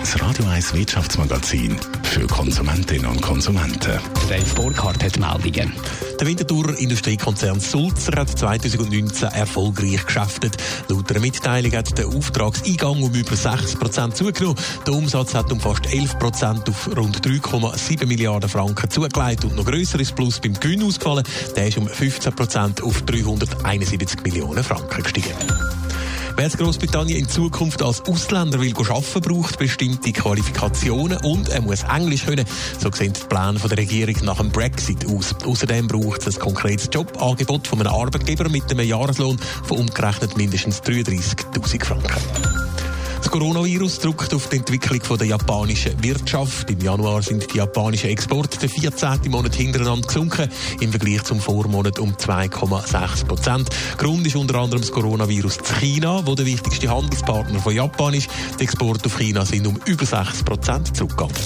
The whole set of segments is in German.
das Radio 1 Wirtschaftsmagazin für Konsumentinnen und Konsumenten. Dave Burkhardt hat Meldungen. Der Winterthur Industriekonzern Sulzer hat 2019 erfolgreich geschäftet. Laut einer Mitteilung hat der Auftragseingang um über 6% zugenommen. Der Umsatz hat um fast 11% auf rund 3,7 Milliarden Franken zugelegt und noch grösseres Plus beim Gewinn ausgefallen. Der ist um 15% auf 371 Millionen Franken gestiegen. Wer in Großbritannien in Zukunft als Ausländer will arbeiten, braucht bestimmte Qualifikationen und er muss Englisch können. So sehen die Pläne der Regierung nach dem Brexit aus. Außerdem braucht es ein konkretes Jobangebot von einem Arbeitgeber mit einem Jahreslohn von umgerechnet mindestens 33.000 Franken. Das Coronavirus drückt auf die Entwicklung der japanischen Wirtschaft. Im Januar sind die japanischen Exporte den 14. Monat hintereinander gesunken, im Vergleich zum Vormonat um 2,6 Prozent. Grund ist unter anderem das Coronavirus zu China, wo der wichtigste Handelspartner von Japan ist. Die Exporte auf China sind um über 6 Prozent zurückgegangen.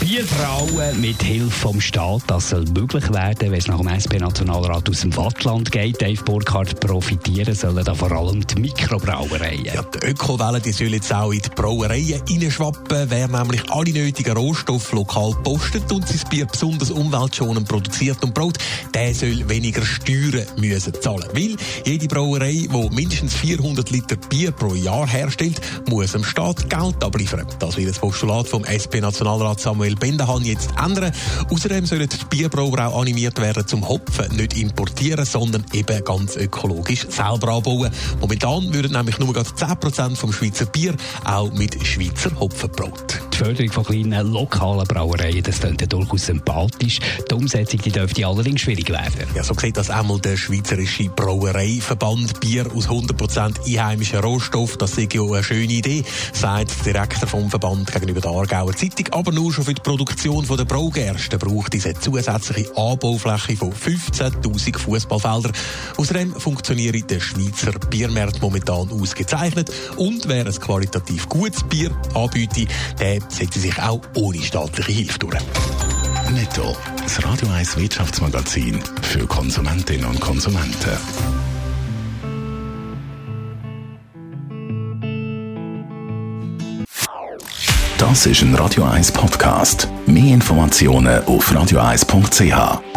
Bierbrauen mit Hilfe vom Staat, das soll möglich werden, wenn es nach dem SP-Nationalrat aus dem Wattland geht. Dave Burkhardt profitieren sollen da vor allem die Mikrobrauereien. Ja, die Ökowellen die sollen jetzt auch in die Brauereien reinschwappen. Wer nämlich alle nötigen Rohstoffe lokal postet und sein Bier besonders umweltschonend produziert und braut, der soll weniger Steuern müssen zahlen. Weil jede Brauerei, die mindestens 400 Liter Bier pro Jahr herstellt, muss dem Staat Geld abliefern. Das wird das Postulat vom SP-Nationalrat Samuel Manuel Bendahan jetzt ändern. Außerdem sollen die Bierbrauer auch animiert werden zum Hopfen nicht importieren, sondern eben ganz ökologisch selber anbauen. Momentan würden nämlich nur 10% vom Schweizer Bier auch mit Schweizer Hopfen braut. Die Förderung von kleinen lokalen Brauereien, das klingt ja durchaus sympathisch. Die Umsetzung die dürfte allerdings schwierig werden. Ja, so sieht das einmal der Schweizerische Brauereiverband. Bier aus 100% einheimischen Rohstoff, das ist ja eine schöne Idee, sagt der Direktor vom Verband gegenüber der Aargauer Zeitung. Aber nur schon für die Produktion der Braugersten braucht diese zusätzliche Anbaufläche von 15.000 Fußballfeldern. Außerdem funktioniert der Schweizer Biermarkt momentan ausgezeichnet und wer ein qualitativ gutes Bier anbietet, der setzt sich auch ohne staatliche Hilfe durch. Netto, das Radio 1 Wirtschaftsmagazin für Konsumentinnen und Konsumenten. Das ist ein Radio 1 Podcast. Mehr Informationen auf radio1.ch.